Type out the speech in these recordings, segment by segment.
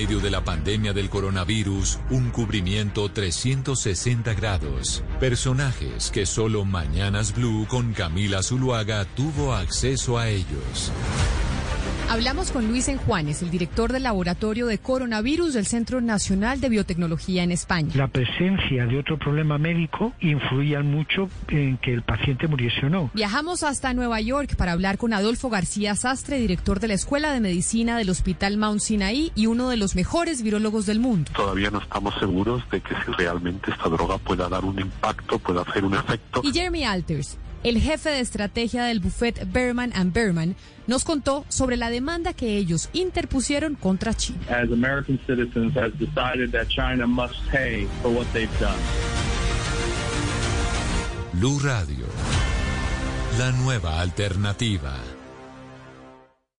Medio de la pandemia del coronavirus, un cubrimiento 360 grados. Personajes que solo Mañanas Blue con Camila Zuluaga tuvo acceso a ellos. Hablamos con Luis Enjuanes, el director del Laboratorio de Coronavirus del Centro Nacional de Biotecnología en España. La presencia de otro problema médico influía mucho en que el paciente muriese o no. Viajamos hasta Nueva York para hablar con Adolfo García Sastre, director de la Escuela de Medicina del Hospital Mount Sinai y uno de los mejores virólogos del mundo. Todavía no estamos seguros de que si realmente esta droga pueda dar un impacto, pueda hacer un efecto. Y Jeremy Alters, el jefe de estrategia del buffet Berman and Berman, nos contó sobre la demanda que ellos interpusieron contra China. As American citizens has decided that China must pay for what they've done. Blue Radio, la nueva alternativa.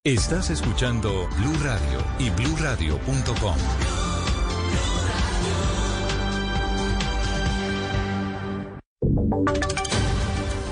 Estás escuchando Blue Radio y bluradio.com.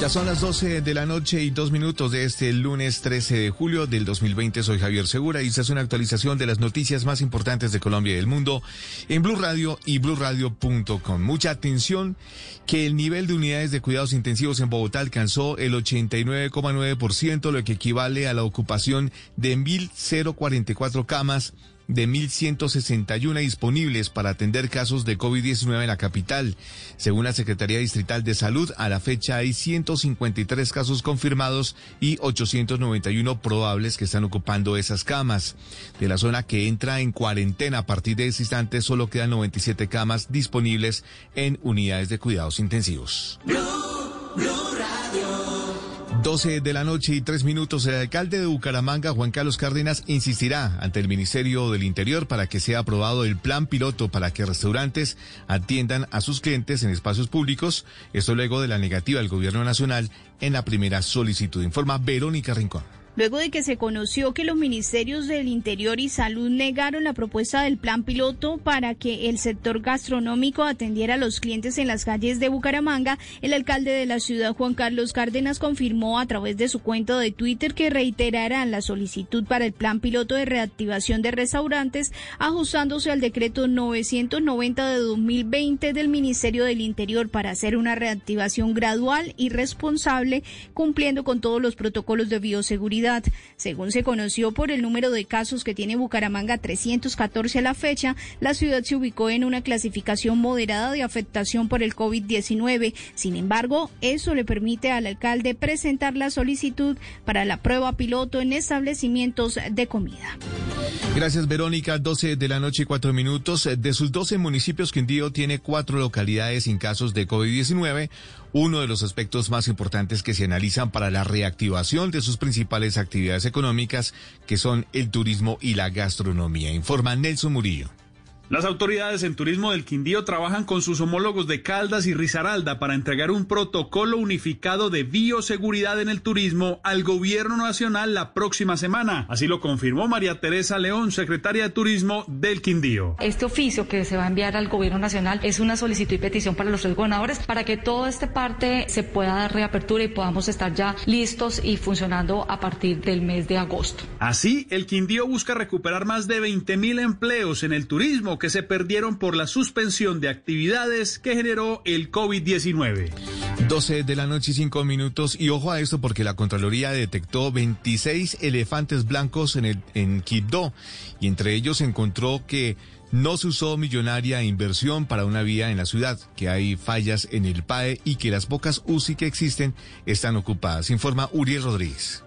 Ya son las 12 de la noche y dos minutos de este lunes 13 de julio del 2020. Soy Javier Segura y esta es una actualización de las noticias más importantes de Colombia y del mundo en Blue Radio y bluradio.com. Mucha atención que el nivel de unidades de cuidados intensivos en Bogotá alcanzó el 89,9%, lo que equivale a la ocupación de 1.044 camas de 1.161 disponibles para atender casos de COVID-19 en la capital. Según la Secretaría Distrital de Salud, a la fecha hay 153 casos confirmados y 891 probables que están ocupando esas camas. De la zona que entra en cuarentena a partir de ese instante, solo quedan 97 camas disponibles en unidades de cuidados intensivos. 12 de la noche y tres minutos, el alcalde de Bucaramanga, Juan Carlos Cárdenas, insistirá ante el Ministerio del Interior para que sea aprobado el plan piloto para que restaurantes atiendan a sus clientes en espacios públicos. Esto luego de la negativa del Gobierno Nacional en la primera solicitud. Informa Verónica Rincón luego de que se conoció que los ministerios del Interior y Salud negaron la propuesta del plan piloto para que el sector gastronómico atendiera a los clientes en las calles de Bucaramanga, el alcalde de la ciudad, Juan Carlos Cárdenas, confirmó a través de su cuenta de Twitter que reiterarán la solicitud para el plan piloto de reactivación de restaurantes, ajustándose al decreto 990 de 2020 del Ministerio del Interior para hacer una reactivación gradual y responsable, cumpliendo con todos los protocolos de bioseguridad según se conoció por el número de casos que tiene Bucaramanga, 314 a la fecha, la ciudad se ubicó en una clasificación moderada de afectación por el COVID-19. Sin embargo, eso le permite al alcalde presentar la solicitud para la prueba piloto en establecimientos de comida. Gracias, Verónica. 12 de la noche y cuatro minutos. De sus 12 municipios, Quindío tiene cuatro localidades sin casos de COVID-19 uno de los aspectos más importantes que se analizan para la reactivación de sus principales actividades económicas, que son el turismo y la gastronomía, informa Nelson Murillo. Las autoridades en turismo del Quindío trabajan con sus homólogos de Caldas y Risaralda para entregar un protocolo unificado de bioseguridad en el turismo al gobierno nacional la próxima semana. Así lo confirmó María Teresa León, secretaria de Turismo del Quindío. Este oficio que se va a enviar al gobierno nacional es una solicitud y petición para los tres gobernadores para que toda esta parte se pueda dar reapertura y podamos estar ya listos y funcionando a partir del mes de agosto. Así, el Quindío busca recuperar más de 20 mil empleos en el turismo que se perdieron por la suspensión de actividades que generó el COVID-19. 12 de la noche y 5 minutos. Y ojo a esto porque la Contraloría detectó 26 elefantes blancos en, el, en Quibdó y entre ellos encontró que no se usó millonaria inversión para una vía en la ciudad, que hay fallas en el PAE y que las pocas UCI que existen están ocupadas, informa Uriel Rodríguez.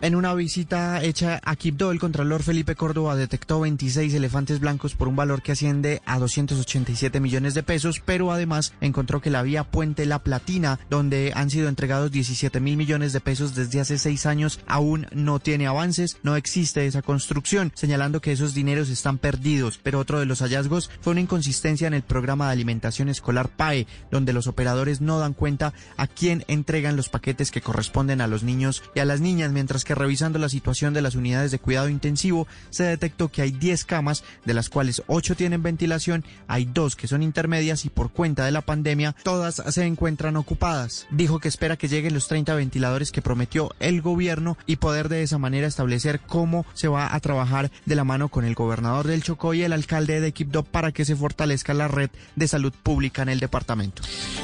En una visita hecha a Quibdó, el Contralor Felipe Córdoba detectó 26 elefantes blancos por un valor que asciende a 287 millones de pesos, pero además encontró que la vía Puente La Platina, donde han sido entregados 17 mil millones de pesos desde hace seis años, aún no tiene avances, no existe esa construcción, señalando que esos dineros están perdidos. Pero otro de los hallazgos fue una inconsistencia en el programa de alimentación escolar PAE, donde los operadores no dan cuenta a quién entregan los paquetes que corresponden a los niños y a las niñas, mientras que que revisando la situación de las unidades de cuidado intensivo se detectó que hay 10 camas, de las cuales 8 tienen ventilación, hay 2 que son intermedias y por cuenta de la pandemia todas se encuentran ocupadas. Dijo que espera que lleguen los 30 ventiladores que prometió el gobierno y poder de esa manera establecer cómo se va a trabajar de la mano con el gobernador del Chocó y el alcalde de Quibdó para que se fortalezca la red de salud pública en el departamento.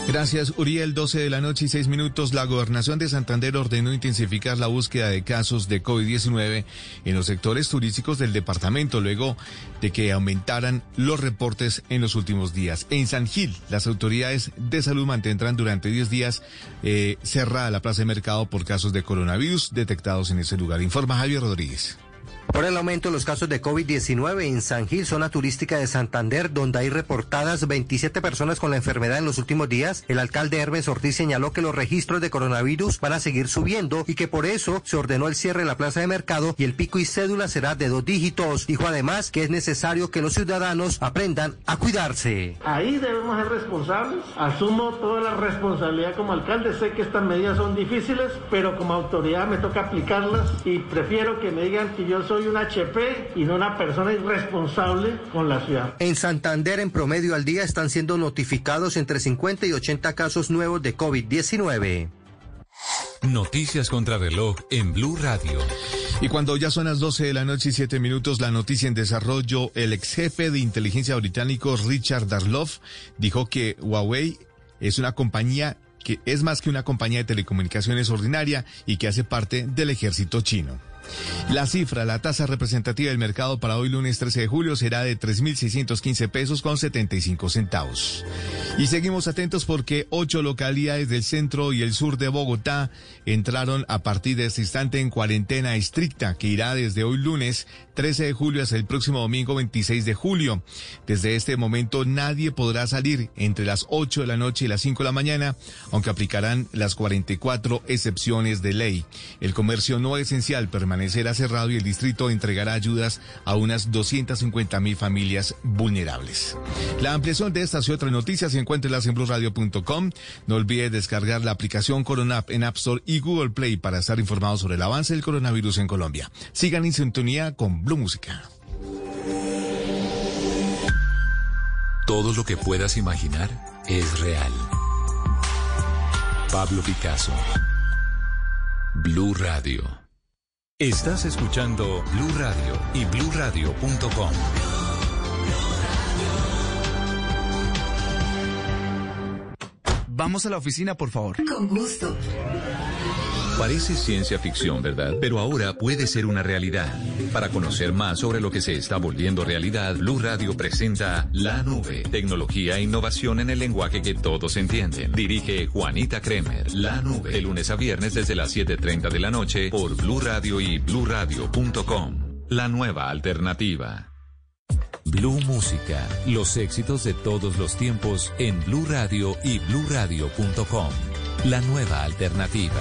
Gracias, Uriel. 12 de la noche y 6 minutos. La gobernación de Santander ordenó intensificar la búsqueda de casos de COVID-19 en los sectores turísticos del departamento luego de que aumentaran los reportes en los últimos días. En San Gil, las autoridades de salud mantendrán durante 10 días eh, cerrada la plaza de mercado por casos de coronavirus detectados en ese lugar. Informa Javier Rodríguez. Por el aumento de los casos de COVID-19 en San Gil, zona turística de Santander, donde hay reportadas 27 personas con la enfermedad en los últimos días, el alcalde Hermes Ortiz señaló que los registros de coronavirus van a seguir subiendo y que por eso se ordenó el cierre de la plaza de mercado y el pico y cédula será de dos dígitos. Dijo además que es necesario que los ciudadanos aprendan a cuidarse. Ahí debemos ser responsables. Asumo toda la responsabilidad como alcalde. Sé que estas medidas son difíciles, pero como autoridad me toca aplicarlas y prefiero que me digan que yo soy un HP y no una persona irresponsable con la ciudad. En Santander, en promedio al día, están siendo notificados entre 50 y 80 casos nuevos de COVID-19. Noticias contra reloj en Blue Radio. Y cuando ya son las 12 de la noche y 7 minutos, la noticia en desarrollo, el ex jefe de inteligencia británico Richard Darloff dijo que Huawei es una compañía que es más que una compañía de telecomunicaciones ordinaria y que hace parte del ejército chino. La cifra, la tasa representativa del mercado para hoy lunes 13 de julio será de 3.615 pesos con 75 centavos. Y seguimos atentos porque ocho localidades del centro y el sur de Bogotá entraron a partir de este instante en cuarentena estricta que irá desde hoy lunes 13 de julio hasta el próximo domingo 26 de julio. Desde este momento nadie podrá salir entre las 8 de la noche y las 5 de la mañana, aunque aplicarán las 44 excepciones de ley. El comercio no esencial permanecerá cerrado y el distrito entregará ayudas a unas 250 mil familias vulnerables. La ampliación de estas y otras noticias se encuentra en blueradio.com. No olvide descargar la aplicación Corona en App Store y Google Play para estar informados sobre el avance del coronavirus en Colombia. Sigan en sintonía con Blue Música. Todo lo que puedas imaginar es real. Pablo Picasso. Blue Radio. Estás escuchando Blue Radio y bluradio.com. Vamos a la oficina, por favor. Con gusto. Parece ciencia ficción, ¿verdad? Pero ahora puede ser una realidad. Para conocer más sobre lo que se está volviendo realidad, Blue Radio presenta La Nube, tecnología e innovación en el lenguaje que todos entienden. Dirige Juanita Kremer. La Nube, de lunes a viernes desde las 7:30 de la noche por Blue Radio y bluradio.com. La nueva alternativa. Blue Música, los éxitos de todos los tiempos en Blue Radio y bluradio.com. La nueva alternativa.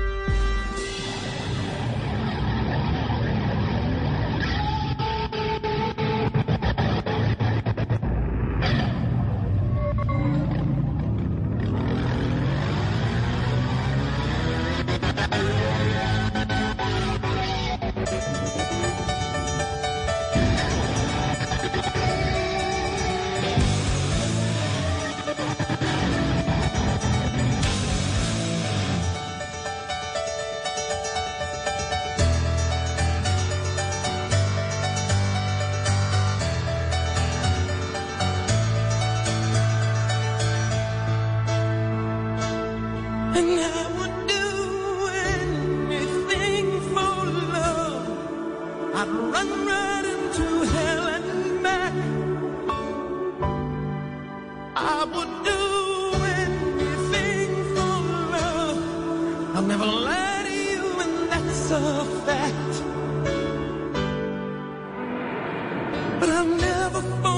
But I'll never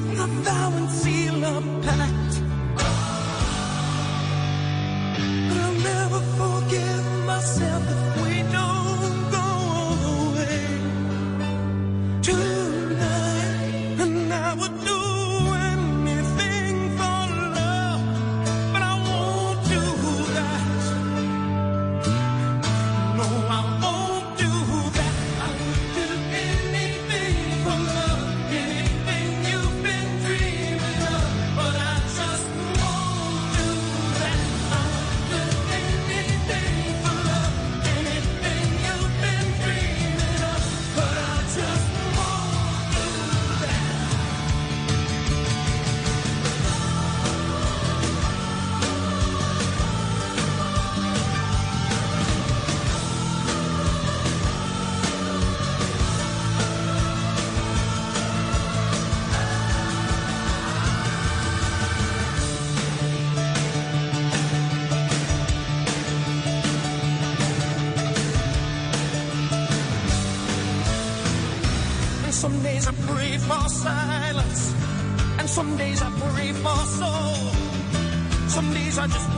Take vow and seal a pact. Some days I pray for soul. Some days I just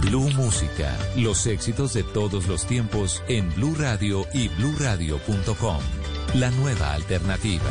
Blue Música, los éxitos de todos los tiempos en Blue Radio y bluradio.com. La nueva alternativa.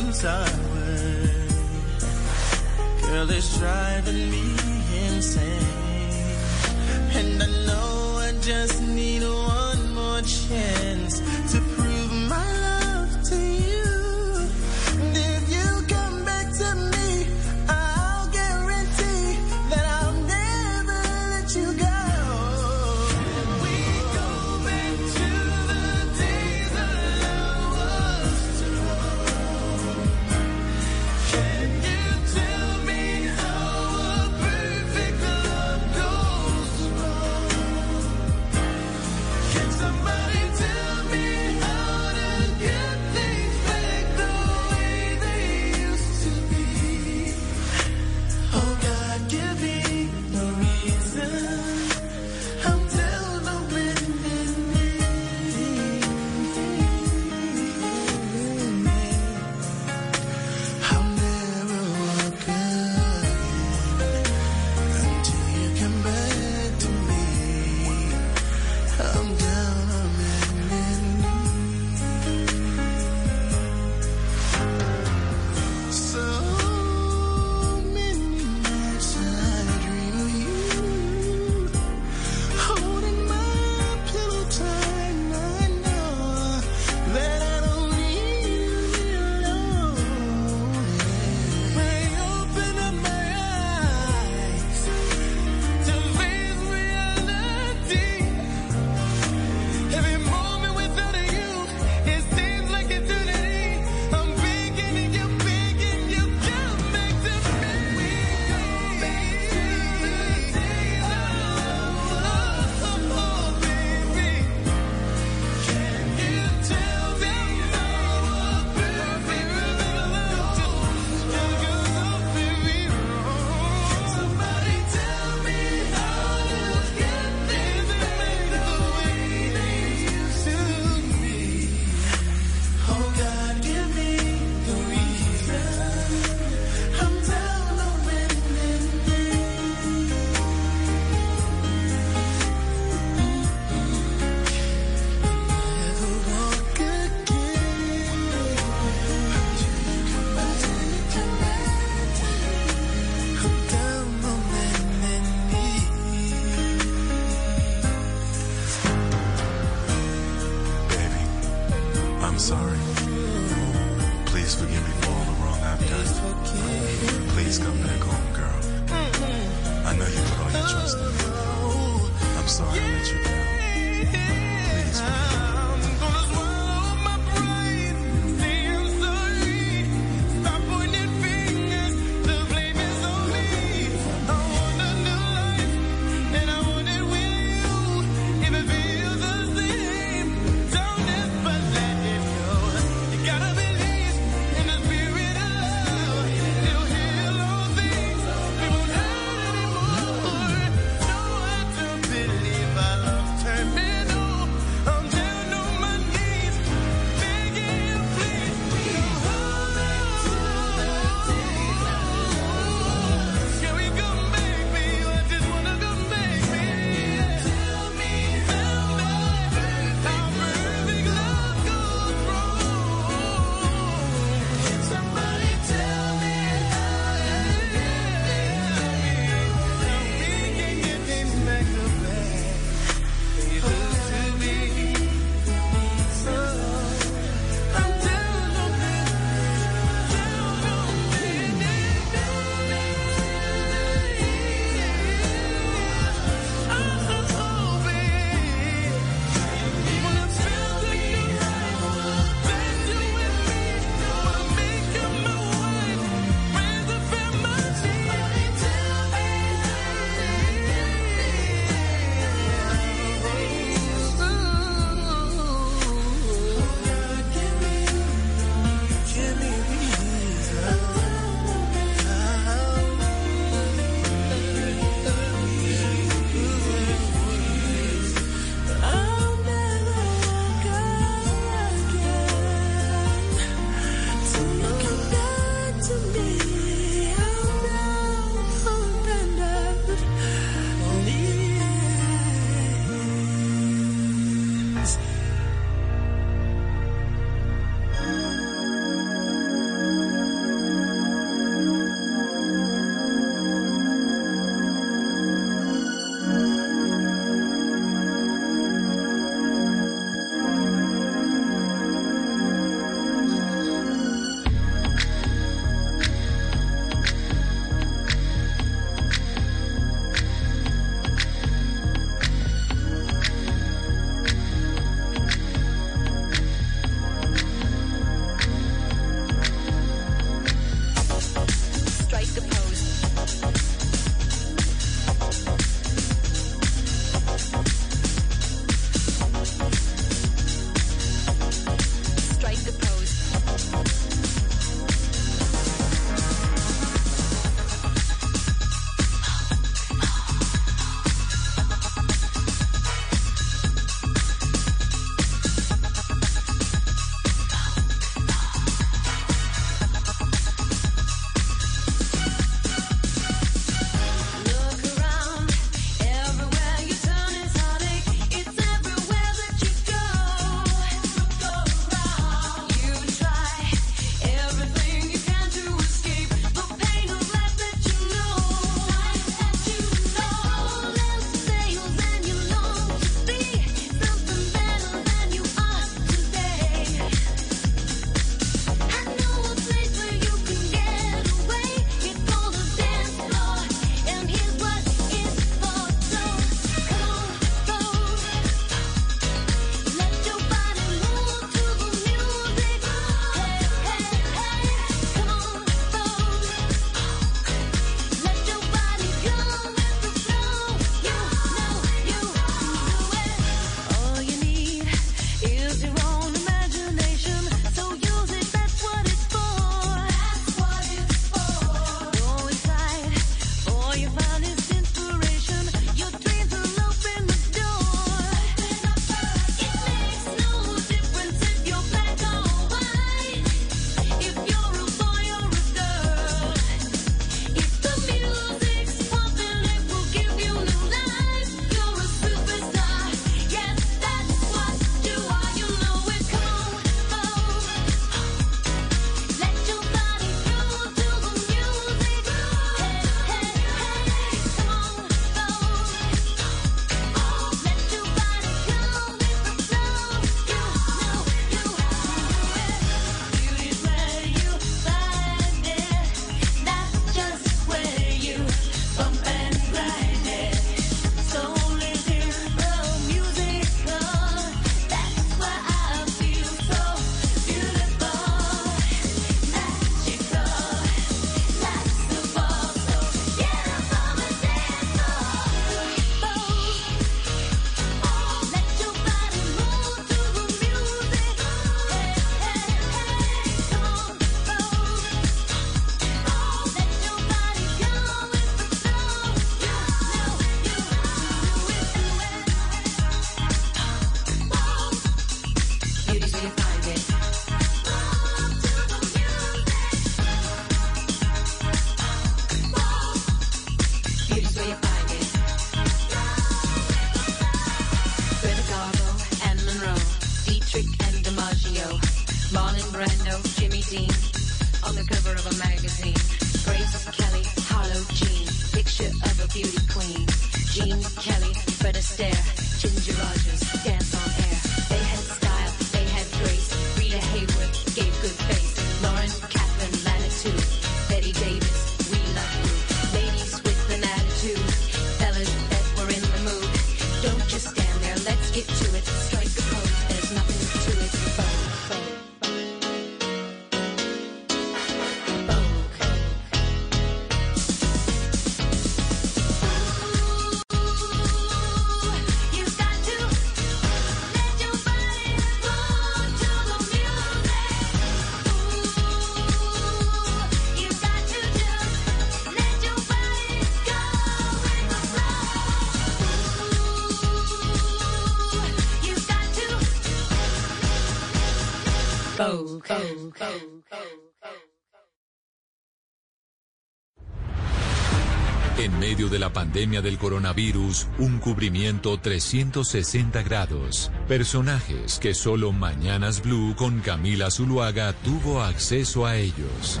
Pandemia del coronavirus, un cubrimiento 360 grados. Personajes que solo Mañanas Blue con Camila Zuluaga tuvo acceso a ellos.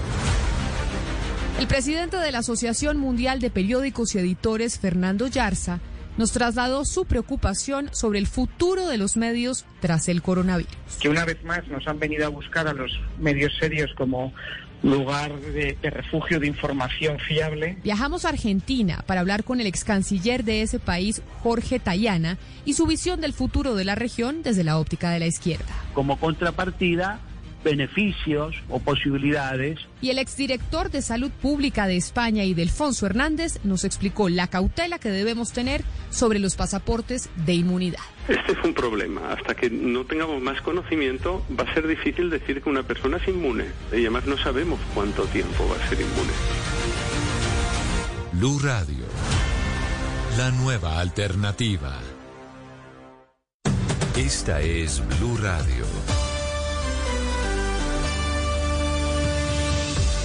El presidente de la Asociación Mundial de Periódicos y Editores, Fernando Yarza, nos trasladó su preocupación sobre el futuro de los medios tras el coronavirus. que una vez más nos han venido a buscar a los medios serios como lugar de, de refugio de información fiable. Viajamos a Argentina para hablar con el ex canciller de ese país, Jorge Tayana, y su visión del futuro de la región desde la óptica de la izquierda. como contrapartida beneficios o posibilidades. Y el exdirector de Salud Pública de España, Idelfonso Hernández, nos explicó la cautela que debemos tener sobre los pasaportes de inmunidad. Este es un problema. Hasta que no tengamos más conocimiento, va a ser difícil decir que una persona es inmune. Y además no sabemos cuánto tiempo va a ser inmune. Blue Radio, la nueva alternativa. Esta es Blue Radio.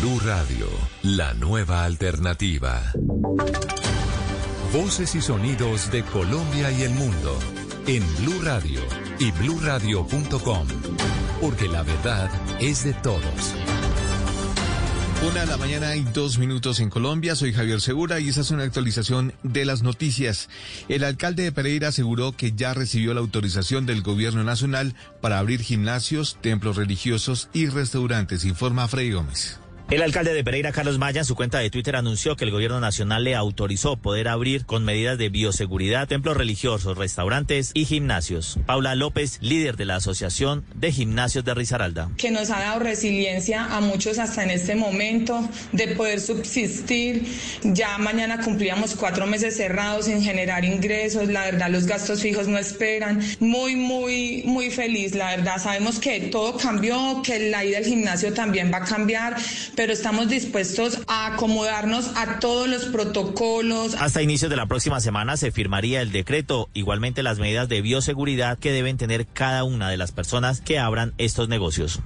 Blue Radio, la nueva alternativa. Voces y sonidos de Colombia y el mundo en Blue Radio y bluradio.com, porque la verdad es de todos. Una de la mañana y dos minutos en Colombia. Soy Javier Segura y esa es una actualización de las noticias. El alcalde de Pereira aseguró que ya recibió la autorización del gobierno nacional para abrir gimnasios, templos religiosos y restaurantes, informa Freddy Gómez. El alcalde de Pereira, Carlos Maya, en su cuenta de Twitter anunció que el gobierno nacional le autorizó poder abrir con medidas de bioseguridad templos religiosos, restaurantes y gimnasios. Paula López, líder de la Asociación de Gimnasios de Risaralda. que nos ha dado resiliencia a muchos hasta en este momento de poder subsistir. Ya mañana cumplíamos cuatro meses cerrados sin generar ingresos. La verdad, los gastos fijos no esperan. Muy, muy, muy feliz. La verdad, sabemos que todo cambió, que la ida al gimnasio también va a cambiar, pero estamos dispuestos a acomodarnos a todos los protocolos. Hasta inicios de la próxima semana se firmaría el decreto, igualmente las medidas de bioseguridad que deben tener cada una de las personas que abran estos negocios.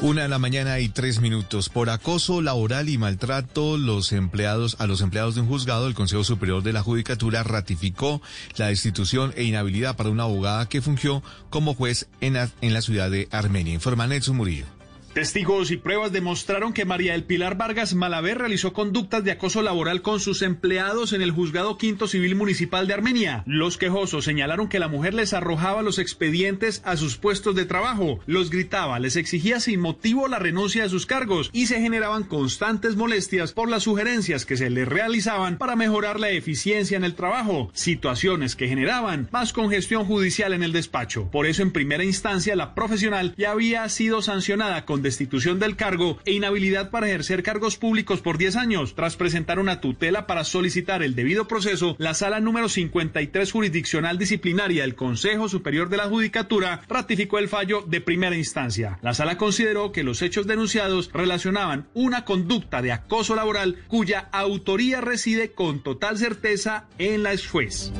Una de la mañana y tres minutos. Por acoso laboral y maltrato los empleados, a los empleados de un juzgado, el Consejo Superior de la Judicatura ratificó la destitución e inhabilidad para una abogada que fungió como juez en la, en la ciudad de Armenia. Informa Nelson Murillo. Testigos y pruebas demostraron que María del Pilar Vargas Malaver realizó conductas de acoso laboral con sus empleados en el Juzgado Quinto Civil Municipal de Armenia. Los quejosos señalaron que la mujer les arrojaba los expedientes a sus puestos de trabajo, los gritaba, les exigía sin motivo la renuncia de sus cargos y se generaban constantes molestias por las sugerencias que se les realizaban para mejorar la eficiencia en el trabajo, situaciones que generaban más congestión judicial en el despacho. Por eso en primera instancia la profesional ya había sido sancionada con destitución del cargo e inhabilidad para ejercer cargos públicos por 10 años. Tras presentar una tutela para solicitar el debido proceso, la sala número 53 jurisdiccional disciplinaria del Consejo Superior de la Judicatura ratificó el fallo de primera instancia. La sala consideró que los hechos denunciados relacionaban una conducta de acoso laboral cuya autoría reside con total certeza en la ex.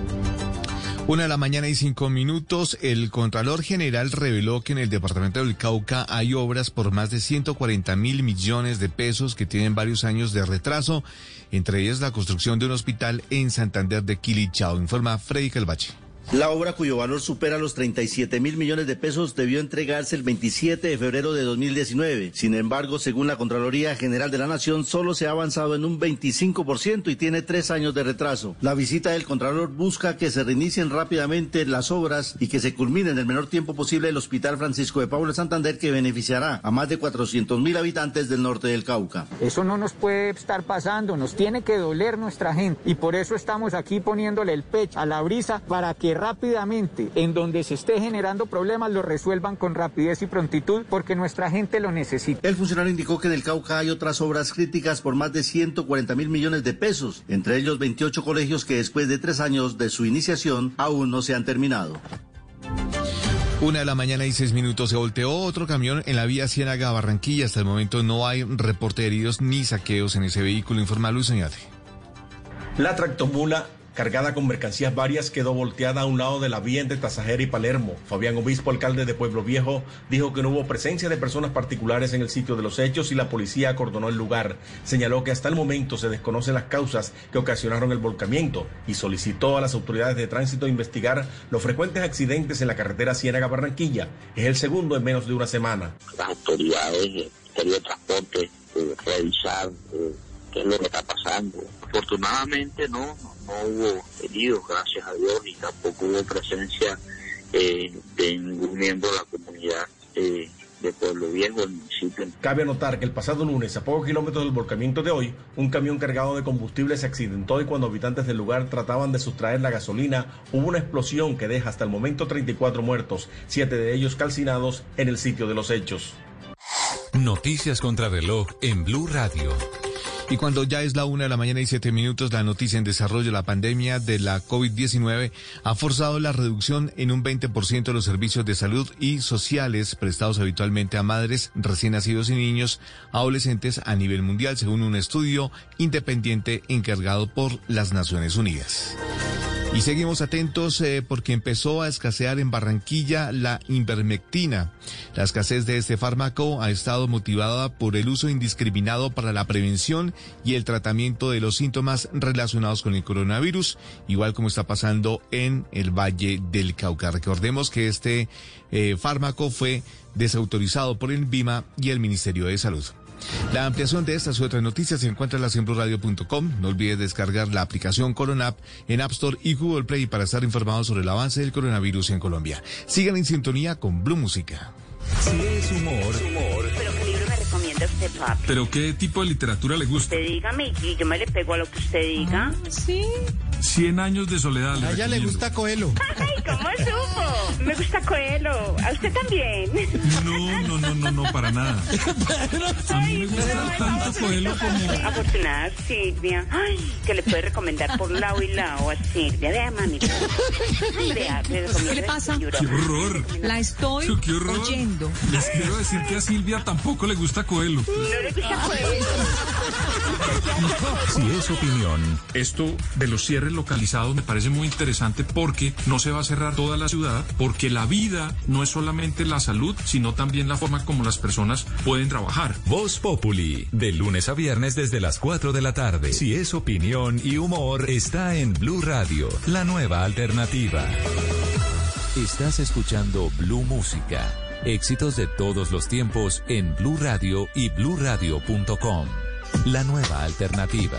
Una de la mañana y cinco minutos, el Contralor General reveló que en el departamento del Cauca hay obras por más de 140 mil millones de pesos que tienen varios años de retraso, entre ellas la construcción de un hospital en Santander de Quilichao, informa Freddy Calvache. La obra cuyo valor supera los 37 mil millones de pesos debió entregarse el 27 de febrero de 2019. Sin embargo, según la Contraloría General de la Nación, solo se ha avanzado en un 25% y tiene tres años de retraso. La visita del Contralor busca que se reinicien rápidamente las obras y que se culmine en el menor tiempo posible el Hospital Francisco de Paula Santander que beneficiará a más de 400 mil habitantes del norte del Cauca. Eso no nos puede estar pasando, nos tiene que doler nuestra gente y por eso estamos aquí poniéndole el pecho a la brisa para que rápidamente en donde se esté generando problemas lo resuelvan con rapidez y prontitud porque nuestra gente lo necesita. El funcionario indicó que en el Cauca hay otras obras críticas por más de 140 mil millones de pesos, entre ellos 28 colegios que después de tres años de su iniciación aún no se han terminado. Una de la mañana y seis minutos se volteó otro camión en la vía Ciénaga Barranquilla. Hasta el momento no hay reporte de heridos ni saqueos en ese vehículo, informa Luis Oñate. La tractomula cargada con mercancías varias, quedó volteada a un lado de la vía entre Tasajera y Palermo. Fabián Obispo, alcalde de Pueblo Viejo, dijo que no hubo presencia de personas particulares en el sitio de los hechos y la policía acordonó el lugar. Señaló que hasta el momento se desconocen las causas que ocasionaron el volcamiento y solicitó a las autoridades de tránsito investigar los frecuentes accidentes en la carretera Ciénaga-Barranquilla. Es el segundo en menos de una semana. Las autoridades, el Ministerio de Transporte, eh, revisar eh, qué es lo que está pasando. Afortunadamente no, no hubo heridos, gracias a Dios, y tampoco hubo presencia eh, de ningún miembro de la comunidad eh, de Pueblo Viejo, el municipio. Cabe anotar que el pasado lunes, a pocos kilómetros del volcamiento de hoy, un camión cargado de combustible se accidentó y cuando habitantes del lugar trataban de sustraer la gasolina, hubo una explosión que deja hasta el momento 34 muertos, siete de ellos calcinados en el sitio de los hechos. Noticias contra reloj en Blue Radio. Y cuando ya es la una de la mañana y siete minutos, la noticia en desarrollo, la pandemia de la COVID-19 ha forzado la reducción en un 20% de los servicios de salud y sociales prestados habitualmente a madres, recién nacidos y niños adolescentes a nivel mundial, según un estudio independiente encargado por las Naciones Unidas. Y seguimos atentos eh, porque empezó a escasear en Barranquilla la invermectina. La escasez de este fármaco ha estado motivada por el uso indiscriminado para la prevención y el tratamiento de los síntomas relacionados con el coronavirus, igual como está pasando en el Valle del Cauca. Recordemos que este eh, fármaco fue desautorizado por el BIMA y el Ministerio de Salud. La ampliación de estas y otras noticias se encuentra en laciembluradio.com. No olvides descargar la aplicación Coronap en App Store y Google Play para estar informados sobre el avance del coronavirus en Colombia. Sigan en sintonía con Blue Música. Si es humor, usted, papi. ¿Pero qué tipo de literatura le gusta? Usted dígame y yo me le pego a lo que usted diga. sí. Cien años de soledad. le A ella le gusta Coelho. Ay, ¿cómo supo? Me gusta Coelho. ¿A usted también? No, no, no, no, no, para nada. A mí me gusta tanto Coelho como... Afortunada Silvia. Ay, que le puede recomendar por lado y lado a Silvia. Vea, mami. Vea, le recomiendo ¿Qué le pasa? ¡Qué horror! La estoy ¡Qué horror! oyendo. Les quiero decir que a Silvia tampoco le gusta Coelho. No le gusta Coelho. si es opinión, Esto de los cierres localizados me parece muy interesante porque no se va a cerrar toda la ciudad, porque la vida no es solamente la salud, sino también la forma como las personas pueden trabajar. Voz Populi, de lunes a viernes desde las 4 de la tarde. Si es opinión y humor, está en Blue Radio, la nueva alternativa. Estás escuchando Blue Música. Éxitos de todos los tiempos en Blue Radio y bluradio.com. La nueva alternativa.